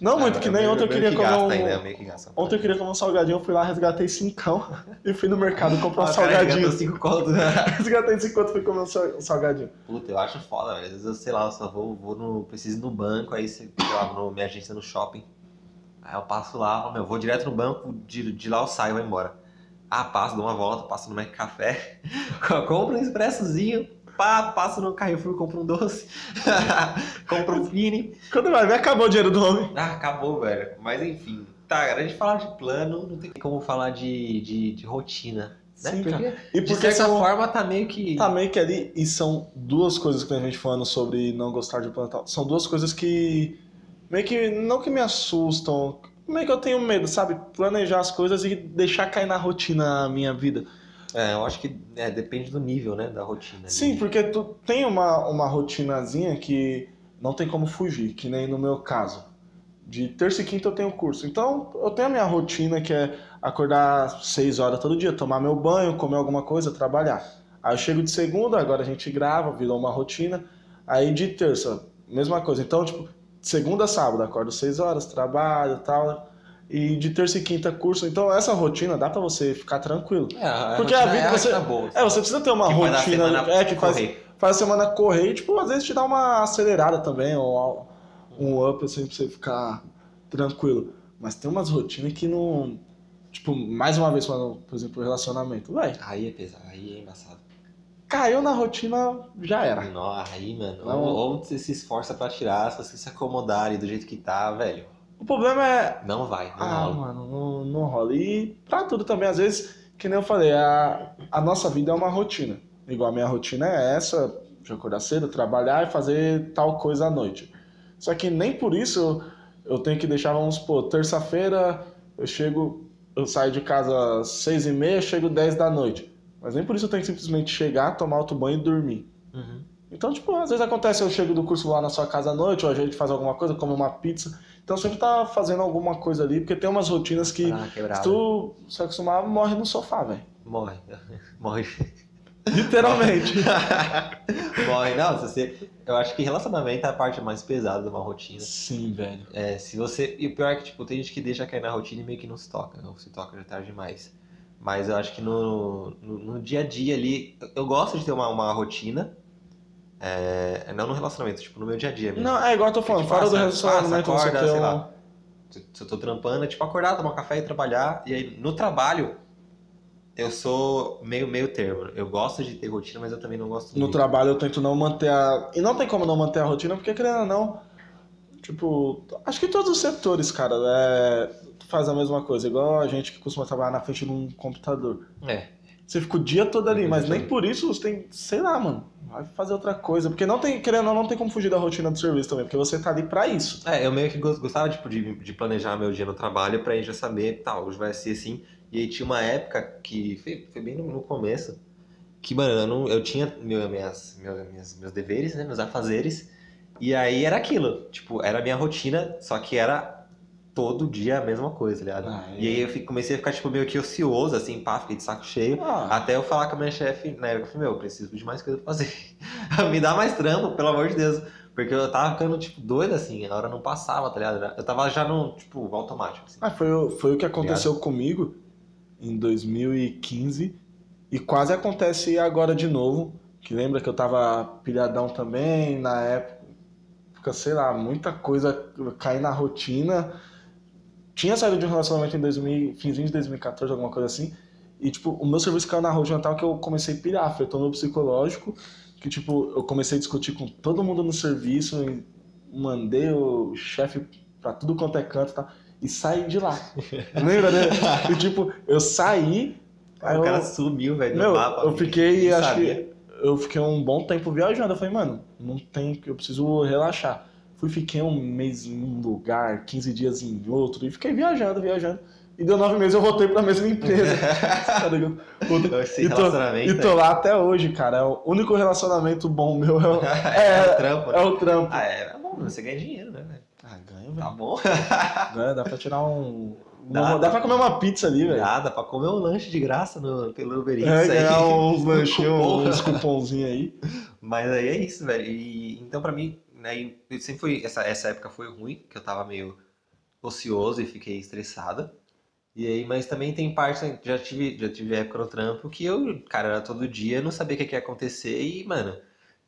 Não muito, Ah, que nem meio- ontem eu queria que comer um... ainda, meio que gasta. Ontem eu queria comer um salgadinho, eu fui lá, resgatei cincão (laughs) e fui no mercado comprar um Ah, salgadinho. cinco contos. (laughs) Resgatei cinco e fui comer um sal- salgadinho. Puta, eu acho foda, velho. Às vezes eu, sei lá, eu só vou, vou no. Preciso ir no banco, aí sei lá, no minha agência no shopping. Aí eu passo lá, ó, meu, vou direto no banco, de, de lá eu saio e vou embora. Ah, passo, dou uma volta, passo no Mac Café, (laughs) compro um expressozinho, pá, passo no Carrefour, compro um doce, (laughs) compro um fine. Quando vai ver, acabou o dinheiro do homem. Ah, acabou, velho. Mas enfim. Tá, a gente falar de plano, não tem como falar de, de, de rotina. Né? Sim, porque. E de porque certa são... forma, tá meio que. Tá meio que ali, e são duas coisas que a gente falando sobre não gostar de plantar. São duas coisas que meio que não que me assustam, meio que eu tenho medo, sabe? Planejar as coisas e deixar cair na rotina a minha vida. É, eu acho que é, depende do nível, né, da rotina. Sim, porque tu tem uma, uma rotinazinha que não tem como fugir, que nem no meu caso. De terça e quinta eu tenho curso. Então eu tenho a minha rotina que é acordar seis horas todo dia, tomar meu banho, comer alguma coisa, trabalhar. Aí eu chego de segunda, agora a gente grava, virou uma rotina. Aí de terça, mesma coisa. Então, tipo, segunda a sábado, acordo seis horas, trabalho e tal. E de terça e quinta curso. Então essa rotina dá pra você ficar tranquilo. É, Porque a vida é você- tá boa. É, você precisa ter uma a rotina é, que faz, correr. faz a semana correr e, tipo, às vezes te dá uma acelerada também, ou um up, assim, pra você ficar tranquilo. Mas tem umas rotinas que não. Tipo, mais uma vez por exemplo, relacionamento. Véi, Aí é pesado, aí é embaçado. Caiu na rotina, já era. Não, aí, mano, Não. ou, ou você se esforça pra tirar, se você se acomodar ali do jeito que tá, velho, O problema é. não vai, não Ah, rola. mano, não, não rola. E pra tudo também, às vezes, que nem eu falei, a, a nossa vida é uma rotina. Igual a minha rotina é essa, de acordar cedo, trabalhar e fazer tal coisa à noite. Só que nem por isso eu, eu tenho que deixar, vamos supor, terça-feira eu chego, eu saio de casa às seis e meia, chego dez da noite. Mas nem por isso eu tenho que simplesmente chegar, tomar outro banho e dormir. Uhum. Então, tipo, às vezes acontece, eu chego do curso lá na sua casa à noite, ou a gente faz alguma coisa, come uma pizza. Então sempre tá fazendo alguma coisa ali, porque tem umas rotinas que Ah, se tu se acostumar, morre no sofá, velho. Morre. (laughs) Morre. Literalmente. (laughs) Morre. Não, se você. Eu acho que relacionamento é a parte mais pesada de uma rotina. Sim, velho. É, se você. E o pior é que, tipo, tem gente que deixa cair na rotina e meio que não se toca. Ou se toca já tarde demais. Mas eu acho que no, no, no dia a dia ali. eu- Eu gosto de ter uma, uma rotina. É, não no relacionamento, tipo, no meu dia a dia mesmo. Não, é igual eu tô falando, Tipo, fora do relacionamento você acorda, tem sei um... lá. Se eu tô trampando, é tipo acordar, tomar café e trabalhar. E aí, no trabalho, eu sou meio, meio termo. Eu gosto de ter rotina, mas eu também não gosto No muito. trabalho eu tento não manter a... E não tem como não manter a rotina, porque querendo ou não... Tipo, acho que todos os setores, cara, é... faz a mesma coisa. Igual a gente que costuma trabalhar na frente de um computador. É, Você fica o dia todo ali, mas nem por isso você tem, sei lá, mano, vai fazer outra coisa. Porque não tem, querendo ou não, tem como fugir da rotina do serviço também, porque você tá ali pra isso. É, eu meio que gos- gostava tipo, de, de planejar meu dia no trabalho pra aí já saber, tá, hoje vai ser assim. E aí tinha uma época que foi, foi bem no, no começo, que, mano, eu, não, eu tinha meu, minhas, meu- minhas, meus deveres, né, meus afazeres, e aí era aquilo, tipo, era a minha rotina, só que era todo dia a mesma coisa, tá ligado? Ah, E aí eu fi- comecei a ficar, tipo, meio que ocioso, assim, pá, fiquei de saco cheio. Ah, Até eu falar com a minha chefe, na época, eu falei, meu, eu preciso de mais coisa pra fazer. (laughs) Me dá mais trampo, pelo amor de Deus. Porque eu tava ficando, tipo, doido, assim, a hora não passava, tá ligado? Eu tava já no, tipo, automático, assim. ah, foi, foi o que aconteceu comigo em 2015 e quase acontece agora de novo. Que lembra que eu tava pilhadão também, na época, sei lá, muita coisa cair na rotina. Tinha saído de um relacionamento em 2000, finzinho de 2014, alguma coisa assim. E, tipo, o meu serviço caiu na rotina tal que eu comecei a pirar, afetou meu psicológico. Que, tipo, eu comecei a discutir com todo mundo no serviço, e mandei o chefe pra tudo quanto é canto e tal, e saí de lá. (laughs) Lembra, né? E, tipo, eu saí, aí o eu, cara sumiu, velho, do meu, mapa. eu fiquei, acho sabia. que, eu fiquei um bom tempo viajando. Eu falei, mano, não tem, eu preciso relaxar. Fui, fiquei um mês em um lugar, 15 dias em outro, e fiquei viajando, viajando. E deu nove meses eu voltei pra mesma empresa. (laughs) Tá Esse e, tô, e tô lá até hoje, cara. É o único relacionamento bom meu é o, (laughs) é, o trampo. é o trampo. Ah, é, é bom, você ganha dinheiro, né? Ah, ganho, Tá velho. bom. (laughs) Ganha, dá pra tirar um. Dá, Dá, dá pra comer uma pizza ali, velho. Nada, pra comer um lanche de graça no, pelo Uber Eats É, aí. ganhar (laughs) uns lanchinhos, uns cupomzinhos aí. Mas aí é isso, velho. E então pra mim, né, sempre foi essa essa época foi ruim, que eu tava meio ocioso e fiquei estressado. E aí, mas também tem parte, né, já tive, já tive época no trampo que eu, cara, era todo dia, não sabia o que que ia acontecer e, mano,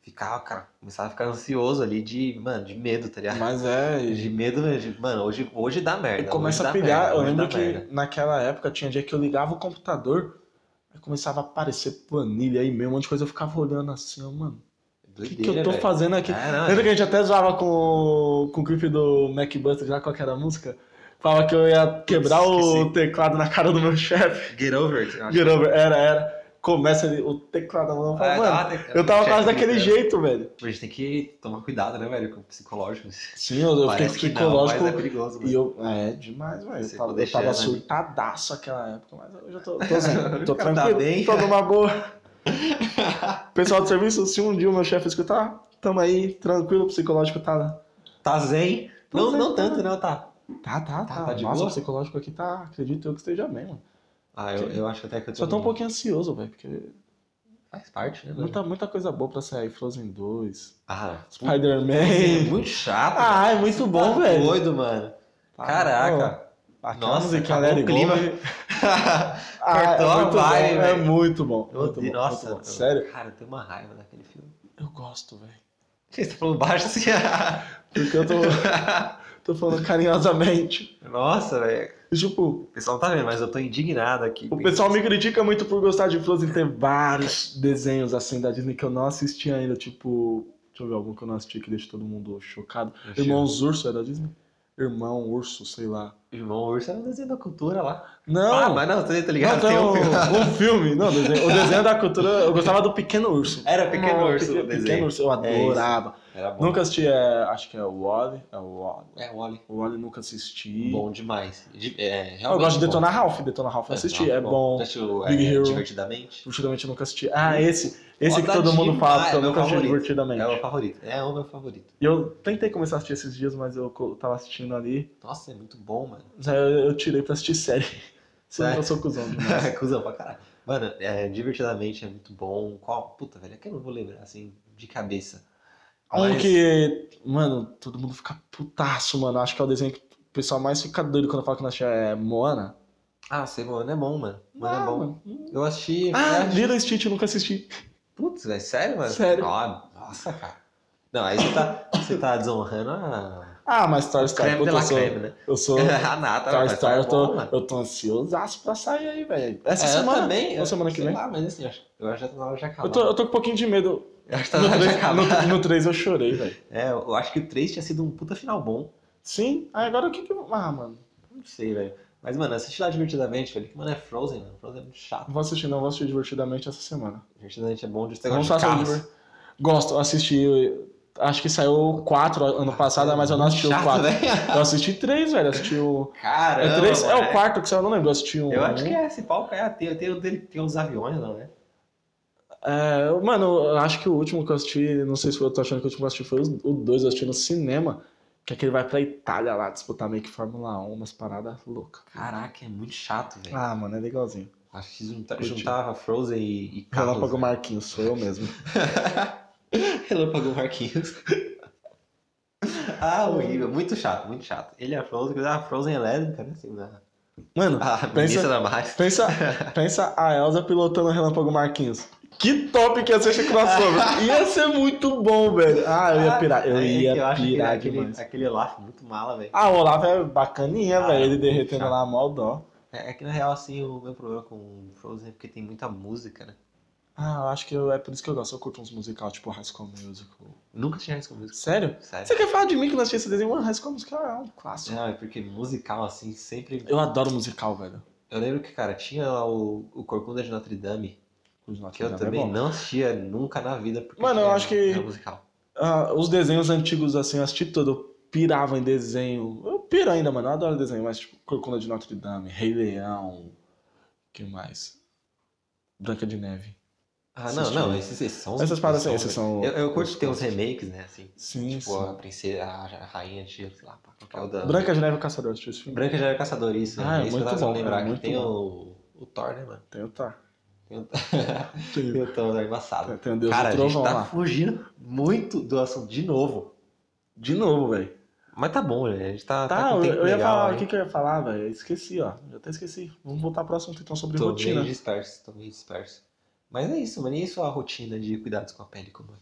ficava, cara, começava a ficar ansioso ali de, mano, de medo, tá ligado? Mas é. De medo, de, mano, hoje, hoje dá merda. E começa a pilhar. merda, eu lembro que merda. naquela época tinha dia que eu ligava o computador, aí começava a aparecer planilha aí mesmo, um monte de coisa, eu ficava olhando assim, ó, mano. O que, que eu tô velho. fazendo aqui? É, não, Lembra que é. a gente até zoava com, com o clipe do MacBuster, já qual que era a música? Falava que eu ia quebrar o esqueci. teclado na cara do meu chefe. Get over it. Get over, era, era. Começa ali, o teclado falo, Ah, mano, tem- eu tava quase daquele gritando. jeito, velho. A gente tem que tomar cuidado, né, velho, com o psicológico. Sim, eu, eu fiquei não, psicológico. mas é perigoso, E mano. eu. É, demais, velho. Eu tava, ficou eu tava ali. surtadaço aquela época, mas hoje eu tô, tô, zen, (laughs) tô Tá tranquilo, bem? tô numa boa. (laughs) Pessoal do serviço, se um dia o meu chefe escutar, tamo aí, tranquilo, o psicológico tá. Tá zen? Não, não tá. tanto, não, tá. Tá, tá, tá. tá de Nossa, boa? o psicológico aqui tá. Acredito eu que esteja bem, mano. Ah, eu, eu acho até que eu Só tô um pouquinho ansioso, velho, porque Faz parte, né, muita, muita coisa boa pra sair. Frozen 2, Ah, é Spider-Man. muito chato. Ah, é muito bom, tá velho. doido, mano. Caraca. Aquela Nossa, Let It o clima. (laughs) Ah, é muito bom, é muito bom. Muito bom, nossa. muito bom. Sério, Cara, eu tenho uma raiva daquele filme. eu gosto, velho. Você tá falando baixo assim? Porque eu tô, (laughs) tô falando carinhosamente. Nossa, velho. Tipo, O pessoal não tá vendo, mas eu tô indignado aqui. o pessoal me critica muito por gostar de Frozen ter vários desenhos assim da Disney que eu não assisti ainda. Tipo, deixa eu ver algum que eu não assisti que deixa todo mundo chocado. Irmãos Urso é da Disney? Irmão Urso, sei lá. Irmão Urso é um desenho da cultura lá. Não! Ah, mas não, tá tá ligado? não, tem um um, filme. Não, desenho, o desenho da cultura. Eu gostava do Pequeno Urso. Era Pequeno Não, Urso Pequeno, o desenho. Pequeno Urso, eu É adorava. Era bom. nunca assisti, é, acho que é o Wally. É o Wally. É, o Wally. O Wally nunca assisti. Bom demais. De- É, eu gosto de bom. Detona Ralph. Detona Ralph eu assisti, é bom. Já assistiu Big é, Hero. Divertidamente? Divertidamente eu nunca assisti. Ah, esse. Esse que Foda todo mundo fala, que eu é nunca assisti divertidamente. É o meu favorito. É o meu favorito. E eu tentei começar a assistir esses dias, mas eu tava assistindo ali. Nossa, é muito bom, mano. Eu, tirei pra assistir série. Senão Sério? eu sou cuzão (laughs) demais. Cusão pra caralho. Mano, é, divertidamente é muito bom. Qual? Puta, velho, é que eu não vou lembrar, assim, de cabeça. Um Mas- que, mano, todo mundo fica putaço, mano. Acho que é o desenho que o pessoal mais fica doido quando fala que não assiste é Moana. Ah, sei, mano, é bom, mano. Mano, é Ah, bom. mano. Eu assisti. Ah, e Stitch eu nunca assisti. Putz, velho, sério, mano? Sério. Ah, nossa, cara. Não, aí você tá, você tá desonrando a. Ah, mas Toy Story, creme de puta, eu sou, creme, né? eu sou (laughs) a nata, Toy mas Story, é eu tô, bom, eu tô ansiosaço pra sair aí, velho. Essa É, semana, também. ou semana que vem. Lá, mas assim, eu acho, que tá na hora de acabar. Eu tô, eu tô com um pouquinho de medo. Eu acho que tá No na hora de 3, acabar. no, no 3 eu chorei, velho. É, eu acho que o 3 tinha sido um puta final bom. Sim, aí agora o que que. Ah, mano, Não sei, velho. Mas, mano, assiste lá divertidamente, velho. Que, mano, é Frozen, mano. Frozen é muito chato. não vou assistir não, vou assistir divertidamente essa semana. Divertidamente é bom de Vamos gosta de carros. Gosto, assisti... Acho que saiu o 4 ano passado, mas eu não assisti o Chato, 4. né? Eu assisti 3, velho, assisti o... Caramba, É, três, é o quarto que saiu, eu não lembro, eu assisti um... Eu acho que é esse palco é. Tem, tem, tem, tem uns aviões, não, né? É, mano, eu acho que o último que eu assisti, não sei se eu tô achando que o último que eu assisti foi os- o 2, eu assisti no cinema, que é que ele vai pra Itália lá disputar meio que Fórmula 1, umas paradas loucas. Caraca, é muito chato, velho. Ah, mano, é legalzinho. Acho que junta, juntava Frozen e, e. Relâmpago né? Marquinhos, sou eu mesmo. (laughs) Relâmpago Marquinhos. ah, horrível. Muito chato, muito chato. Ele é Frozen, a Frozen é lésbica, né? Assim, né? Mano, pensa, da Marra. pensa, (laughs) pensa a Elsa pilotando o Relâmpago Marquinhos. Que top que ia ser esse crossover. Ia ser muito bom, velho. Ah, eu ia pirar, eu É ia eu pirar aquele, demais. aquele, Olaf muito mala, velho. Ah, o Olaf é bacaninha, Ah, velho. Ele muito derretendo chato. lá, mal dó. É, é que na real, assim, o meu problema com Frozen é porque tem muita música, né? Ah, eu acho que eu- é por isso que eu gosto. Eu curto uns musical, tipo High School Musical. Nunca tinha isso com música. Sério? Sério. Você quer falar de mim que não assisti esse desenho? Mano, High School Musical é um clássico. Não, é porque musical, assim, sempre. Eu adoro musical, velho. Eu lembro que, cara, tinha lá o, o Corcunda de Notre Dame, Os Notre que eu Dame é também bom. não assistia nunca na vida. Porque Mano, eu acho que- musical. Ah, os desenhos antigos, assim, eu assisti tudo. Eu pirava em desenho. Eu piro ainda, mano. Eu adoro desenho, mas tipo, Corcunda de Notre Dame, Rei Leão. que mais? Branca de Neve. Ah, não, não, esses, esses são os Essas paradas assim, são- esses são. Eu, eu curto ter uns remakes, né, assim. Sim, tipo, sim. a princesa, a, rainha de, sei lá, que é da... Branca de Neve e o Caçador, assisti esse filme. Branca já era caçador, isso. Ah, é isso que muito bom, é lembrar, que muito tem bom. o, o Thor, né, mano? Tem o Thor. Tem o, (laughs) Tem, (laughs) tem o Thor embaçado. tem o Deus Cara, do a gente Trovão tá lá. fugindo muito do assunto de novo. De novo, velho. Mas tá bom, né? A gente tá, tá, Tá, eu, eu ia legal, falar, o que, que eu ia falar, velho? Esqueci, ó. Já até esqueci. Vamos voltar pro assunto então sobre Tô rotina. meio disperso, tô meio disperso. Mas é isso, mano. E isso a rotina de cuidados com a pele, como é?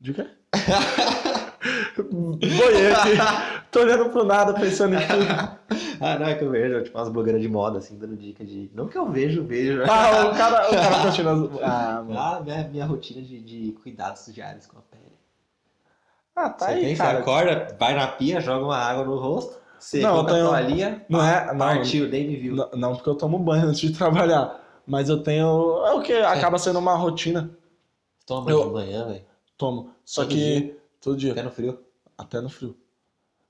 De quê? (laughs) Aqui. Tô olhando pro nada, pensando em tudo. ah, não, é que eu vejo, tipo, umas blogueiras de moda, assim, dando dica de... Não que eu vejo, vejo. Ah, o cara, o cara continua. (laughs) Ah, mano. Ah, minha, minha rotina de, de cuidados diários com a pele. Ah, tá você aí, tem, cara. você acorda, vai na pia, joga uma água no rosto, você Não, eu tenho- a toalhinha, Não é? Não, partiu, nem me viu. não, não, porque eu tomo banho antes de trabalhar. Mas eu tenho. É o que acaba sendo uma rotina. Toma Eu- de manhã, velho. Tomo. Só Todo que. Todo dia. Até no frio. Até no frio.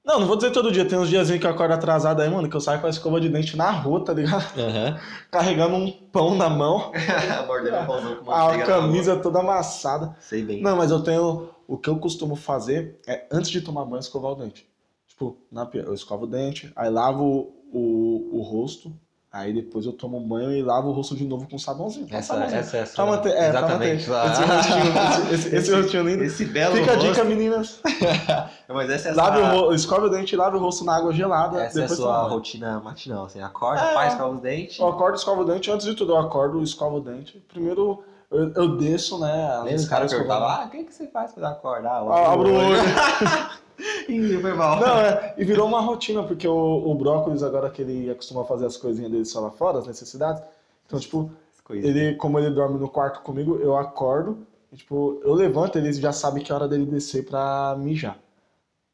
Não, não vou dizer todo dia. Tem uns diazinhos que eu acordo atrasado aí, mano, que eu saio com a escova de dente na rua, tá ligado? Aham. (laughs) Carregando um pão na mão, (laughs) Mordendo o pãozão com a camisa toda amassada. Sei bem. Não, mas eu tenho. O que eu costumo fazer é, antes de tomar banho, escovar o dente. Tipo, na pia, eu escovo o dente, aí lavo o, o rosto, aí depois eu tomo banho e lavo o rosto de novo com sabãozinho. Com Essa, sabãozinho. essa é a Pra manter, é, pra manter. Exatamente. Esse rostinho, esse, esse, rostinho lindo. Esse belo Fica a rosto. dica, meninas. (laughs) Mas essa é a Lave o sua, escove o dente, lave o rosto na água gelada. essa é a sua rotina matinal. Assim, acorda, É. faz, escova os dentes. Eu acordo, escovo o dente. Antes de tudo, eu acordo, escovo o dente. Primeiro, eu, eu desço, né? a Lembra os caras perguntavam, escovando. ah, o que, que você faz quando acorda? Ah, Ah, abro o olho. (laughs) Ih, foi mal. Não, é, e virou uma rotina, porque o, o brócolis, agora que ele acostuma fazer as coisinhas dele só lá fora, as necessidades. Então, tipo, ele, como ele dorme no quarto comigo, eu acordo, e, tipo, eu levanto, ele já sabe que é hora dele descer pra mijar.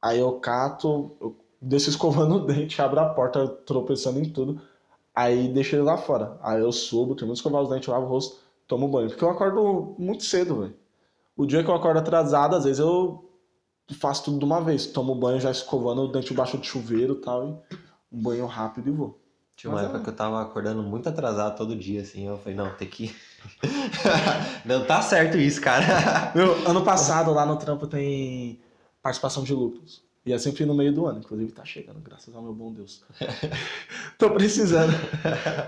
Aí eu cato, eu deixo escovando o (laughs) dente, abro a porta, tropeçando em tudo, aí deixo ele lá fora. Aí eu subo, termino de escovar os dentes, lavo o rosto, tomo banho. Porque eu acordo muito cedo, velho. O dia que eu acordo atrasado, às vezes eu faço tudo de uma vez. Tomo banho já escovando o dente debaixo de chuveiro e tal, e um banho rápido e vou. Tinha uma Mas é- época que eu tava acordando muito atrasado todo dia, assim. Eu falei, não, tem que. (laughs) não tá certo isso, cara. Meu, ano passado lá no trampo tem participação de lucros. E é sempre no meio do ano, inclusive tá chegando, graças ao meu bom Deus. (laughs) Tô precisando.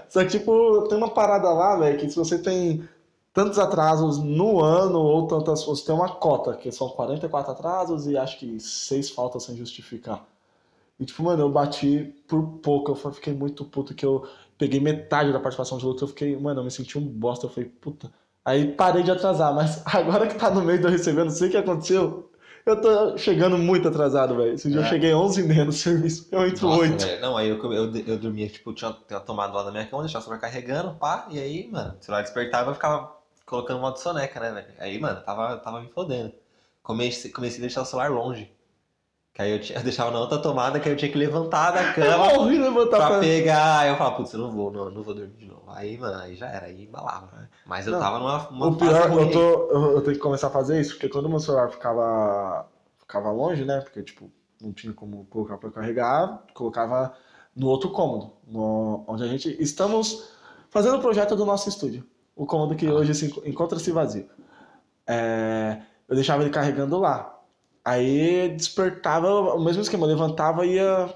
Só que, tipo, tem uma parada lá, velho, que se você tem tantos atrasos no ano, ou tantas. Você tem uma cota, que são 44 atrasos e acho que 6 faltas sem justificar. E, tipo, mano, eu bati por pouco. Eu fiquei muito puto que eu peguei metade da participação de luta. Eu fiquei, mano, eu me senti um bosta. Eu falei, puta. Aí parei de atrasar, mas (laughs) agora que tá no meio de eu receber, não sei o que aconteceu. Eu tô chegando muito atrasado, velho. Esse dia eu É. cheguei 11 h no serviço. Eu entro Nossa, 8. velho. Não, aí eu, eu, eu dormia, tipo, tinha, tinha tomado lá na minha cama, deixava carregando, pá, e aí, mano, o celular despertava e eu ficava colocando modo soneca, né, velho? Aí, mano, tava, tava me fodendo. Comecei, comecei a deixar o celular longe. Que aí eu, tinha- (laughs) eu deixava na outra tomada, que aí eu tinha que levantar da Eu cama (laughs) morri levantar pra pra... pegar. Aí eu falava, putz, eu não vou, não, não vou dormir de novo. Aí, mano, aí já era, aí embalava. né? Mas eu Não, tava numa uma O pior, eu, tô, eu, eu tenho que começar a fazer isso, porque quando meu celular ficava, ficava longe, né? Porque, tipo, não tinha como colocar pra carregar, colocava no outro cômodo, no- onde a gente estamos fazendo o projeto do nosso estúdio. O cômodo que hoje se enco- encontra-se vazio. É, eu deixava ele carregando lá. Aí despertava o mesmo esquema, levantava e ia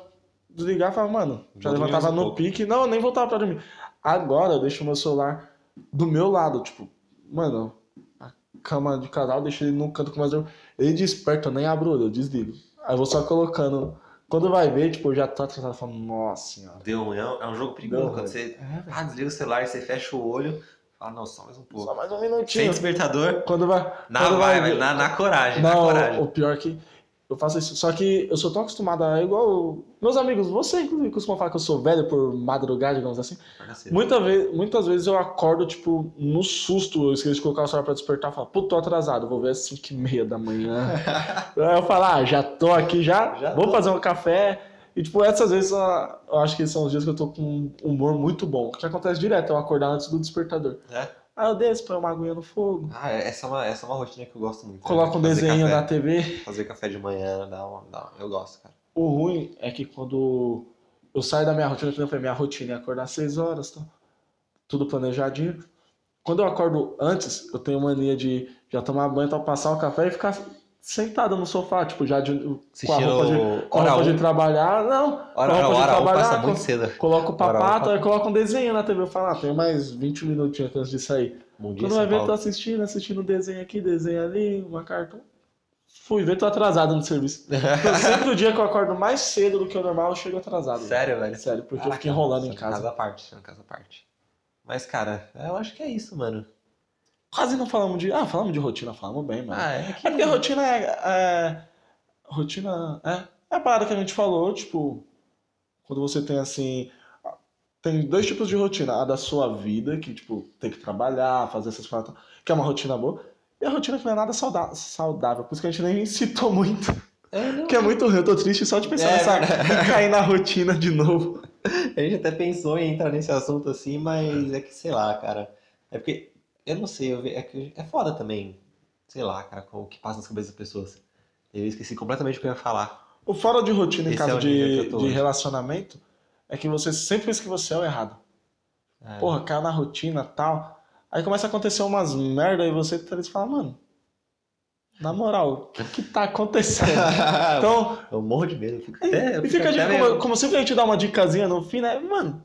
desligar e falava, mano, já Vou levantava no pouco. pique, não, eu nem voltava pra dormir. Agora eu deixo o meu celular do meu lado, tipo, mano, a cama de casal, eu deixo ele no canto com mais eu Ele desperta, eu nem abro o olho, eu desligo. Aí eu vou só colocando. Quando vai ver, tipo, eu já tô atrasado, falando, nossa senhora. Deu é um, é um jogo perigoso. Deu quando você É, ah, desliga o celular, você fecha o olho, fala, não, só mais um pouco. Só mais um Sem minutinho. despertador, Quando vai. na quando vai, ver- na, na coragem, na Não, coragem. o pior é que eu faço isso. Só que eu sou tão acostumado a. Igual. Meus amigos, você inclusive costuma falar que eu sou velho por madrugar, digamos assim. Muita vez, muitas vezes eu acordo, tipo, no susto, eu esqueço de colocar o celular pra despertar e falo, puto, tô atrasado, vou ver às 5 e meia da manhã. (laughs) Aí eu falo, ah, já tô aqui já, Já vou tô. fazer um café. E, tipo, essas vezes ah, eu acho que são os dias que eu tô com um humor muito bom. Que acontece direto, eu acordar antes do despertador. É? Aí eu desço, põe uma aguinha no fogo, Ah, essa é, uma, essa é uma rotina que eu gosto muito. coloco um Fazer desenho café, na TV. Fazer café de manhã, dá uma, dá uma- eu gosto, cara. O ruim é que quando eu saio da minha rotina, que eu falei, minha rotina é acordar às 6 horas, tá? tudo planejadinho. Quando eu acordo antes, eu tenho mania de já tomar banho, tal, passar o café e ficar sentado no sofá, tipo, já de, com a roupa de, com a Hora roupa de 1. trabalhar. Não, com a Hora, roupa hora, de hora, trabalhar, passa muito cedo. coloco o Hora, papato, hora. aí coloco um desenho na TV. Eu falo, ah, tem mais 20 minutinhos antes de sair. Bom dia, Quando vai ver, eu tô assistindo, assistindo um desenho aqui, desenho ali, uma cartão. Fui ver, tô atrasado no serviço. (laughs) Então, sempre o dia que eu acordo mais cedo do que o normal, eu chego atrasado. Sério, velho? Sério, porque eu Caraca, fiquei enrolando em casa. Casa à parte, casa à parte. Mas, cara, eu acho que é isso, mano. Quase não falamos de. Ah, falamos de rotina, falamos bem, mano. Ah, é que... É porque rotina é, é- Rotina é. É a parada que a gente falou, tipo. Quando você tem assim. Tem dois tipos de rotina. A da sua vida, que, tipo, tem que trabalhar, fazer essas paradas, que é uma rotina boa. E a rotina que não é nada saudável. Por isso que a gente nem (laughs) citou muito. É, não. Que é muito ruim. Eu tô triste só de pensar É, nessa. em cair na rotina de novo. (laughs) A gente até pensou em entrar nesse assunto assim, mas é que, sei lá, cara. É porque, eu não sei, eu ve- é, que é foda também. Sei lá, cara, com o que passa nas cabeças das pessoas. Eu esqueci completamente o que eu ia falar. O fora de rotina em Esse é caso que de, de relacionamento é que você sempre pensa que você é o errado. É. Porra, caiu na rotina e tal. Aí começa a acontecer umas merda e você tá fala, mano, na moral, o que que tá acontecendo? (laughs) Então, eu morro de medo. fico até, e fica até como, como sempre a gente dá uma dicasinha no fim, né? Mano,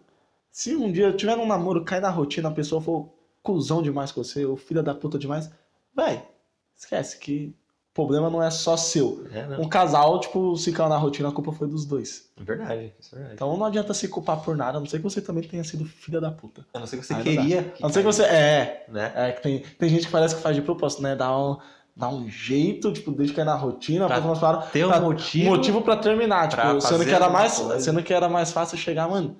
se um dia eu tiver num namoro, cair na rotina, a pessoa for cuzão demais com você, ou filha da puta demais, véi, esquece que o problema não é só seu. É. Um casal, tipo, se caiu na rotina, a culpa foi dos dois. Verdade, isso é verdade. Então não adianta se culpar por nada, a não ser que você também tenha sido filha da puta. a não ser que você Aí queria. A não ser que você. É, Né? é que tem, tem gente que parece que faz de propósito, né? Dá um, dá um jeito, tipo, desde que é na rotina, Pra pra. Ter um pra- motivo. motivo pra terminar, tipo, sendo que, era mais, coisa. sendo que era mais fácil chegar, mano.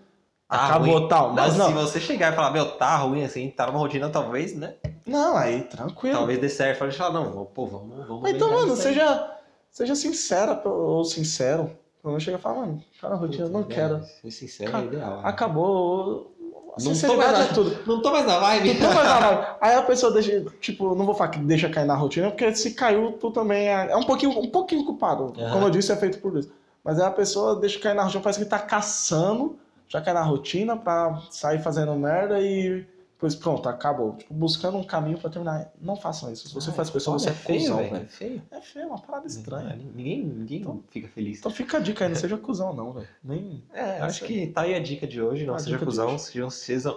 Tá acabou ruim. tal. Mas não, não. se você chegar e falar, meu, tá ruim assim, tá numa rotina, talvez, né? Não, aí, tranquilo. Talvez dê certo. Fala, falar, não, pô, vamos, vamos. Mas então, mano, seja, seja sincera ou sincero. Menos chega e fala, mano, tá na rotina, eu não Puta, quero. né? Ser sincero Cara, é ideal. né? Acabou. A Não tô sinceridade mais é tudo. Não tô mais na vibe. Então, mas, não, não. Aí a pessoa deixa, tipo, não vou falar que deixa cair na rotina, porque se caiu, tu também é, é um pouquinho, um pouquinho culpado. Aham. Como eu disse, é feito por Deus. Mas aí a pessoa deixa cair na rotina, parece que tá caçando, já cai na rotina pra sair fazendo merda e depois pronto, acabou. Tipo, buscando um caminho pra terminar. Não façam isso. Se você faz pessoa, você é feio, cuzão, velho. É feio. É feio, é uma parada estranha. Ninguém, ninguém Então- fica feliz. Então fica a dica aí, não seja cuzão não, velho. Nem... É, acho que tá aí a dica de hoje. Não A seja cuzão, sejam, sejam,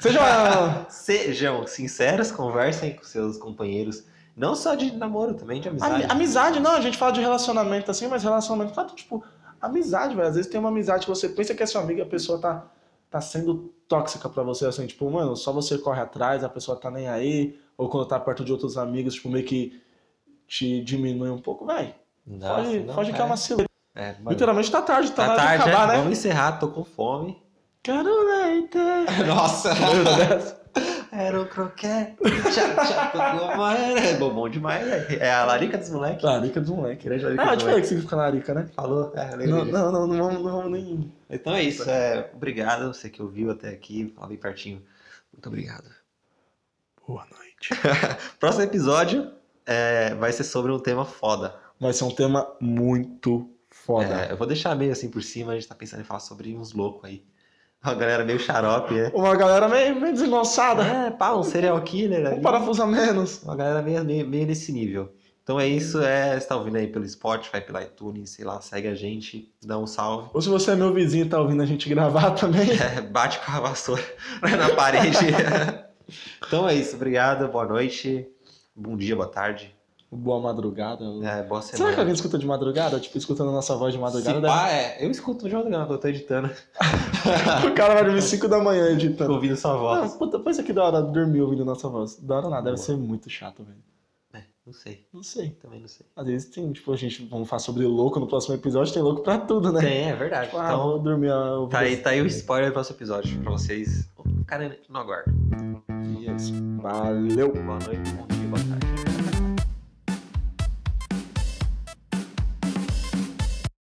Seja uma... (laughs) sejam sinceros, conversem com seus companheiros. Não só de namoro, também de amizade. Ami- Amizade, não, a gente fala de relacionamento assim, mas relacionamento tá tipo amizade, velho. Às vezes tem uma amizade que você pensa que é sua amiga e a pessoa tá, tá sendo tóxica pra você, assim, tipo, mano, só você corre atrás, a pessoa tá nem aí, ou quando tá perto de outros amigos, tipo, meio que te diminui um pouco, velho. Foge, não, foge que é uma cilada. É, Literalmente tá tarde, tá, tá tarde, acabar, né? né? Vamos encerrar, tô com fome. Quero leite. (laughs) Nossa! Dessa? Era o croquete. É bom, demais, né? É a larica dos moleques. Larica dos moleques. Grande larica Ah, dos eu te falei que significa larica, né? Falou? É, Não, não, não, não vamos, não vamos nem. Então é isso. É, obrigado, você que ouviu até aqui. Fala bem pertinho. Muito obrigado. Boa noite. (laughs) Próximo episódio é, vai ser sobre um tema foda. Vai ser um tema muito foda. É, eu vou deixar meio assim por cima, a gente tá pensando em falar sobre uns loucos aí. Uma galera meio xarope, né? Uma galera meio, meio desengonçada. É, pá, um serial killer ali. Um parafuso a menos. Uma galera meio, meio, meio nesse nível. Então é isso, é, você tá ouvindo aí pelo Spotify, pela iTunes, sei lá, segue a gente, dá um salve. Ou se você é meu vizinho e tá ouvindo a gente gravar (laughs) também. É, bate com a vassoura (laughs) na parede. (laughs) então é isso, obrigado, boa noite, bom dia, boa tarde, Boa madrugada. é, boa Será semana. que alguém escuta de madrugada? Tipo, escutando a nossa voz de madrugada? Se pá, é, eu escuto de madrugada eu tô editando, deve- (laughs) O cara vai dormir 5 da manhã editando. ouvindo sua Ah, voz. puta, pensa que da hora dormir ouvindo nossa voz. Da hora nada, deve Boa. ser muito chato, velho. É, não sei, Não sei. também não sei. Às vezes tem, tipo, a gente vamos falar sobre louco no próximo episódio, tem louco pra tudo, né? Tem, é verdade. Tipo, ah, Então, vou dormir a tá aí, tá aí o spoiler do próximo episódio pra vocês ficarem no aguardo. E é isso. Valeu. Boa noite, bom dia, boa tarde.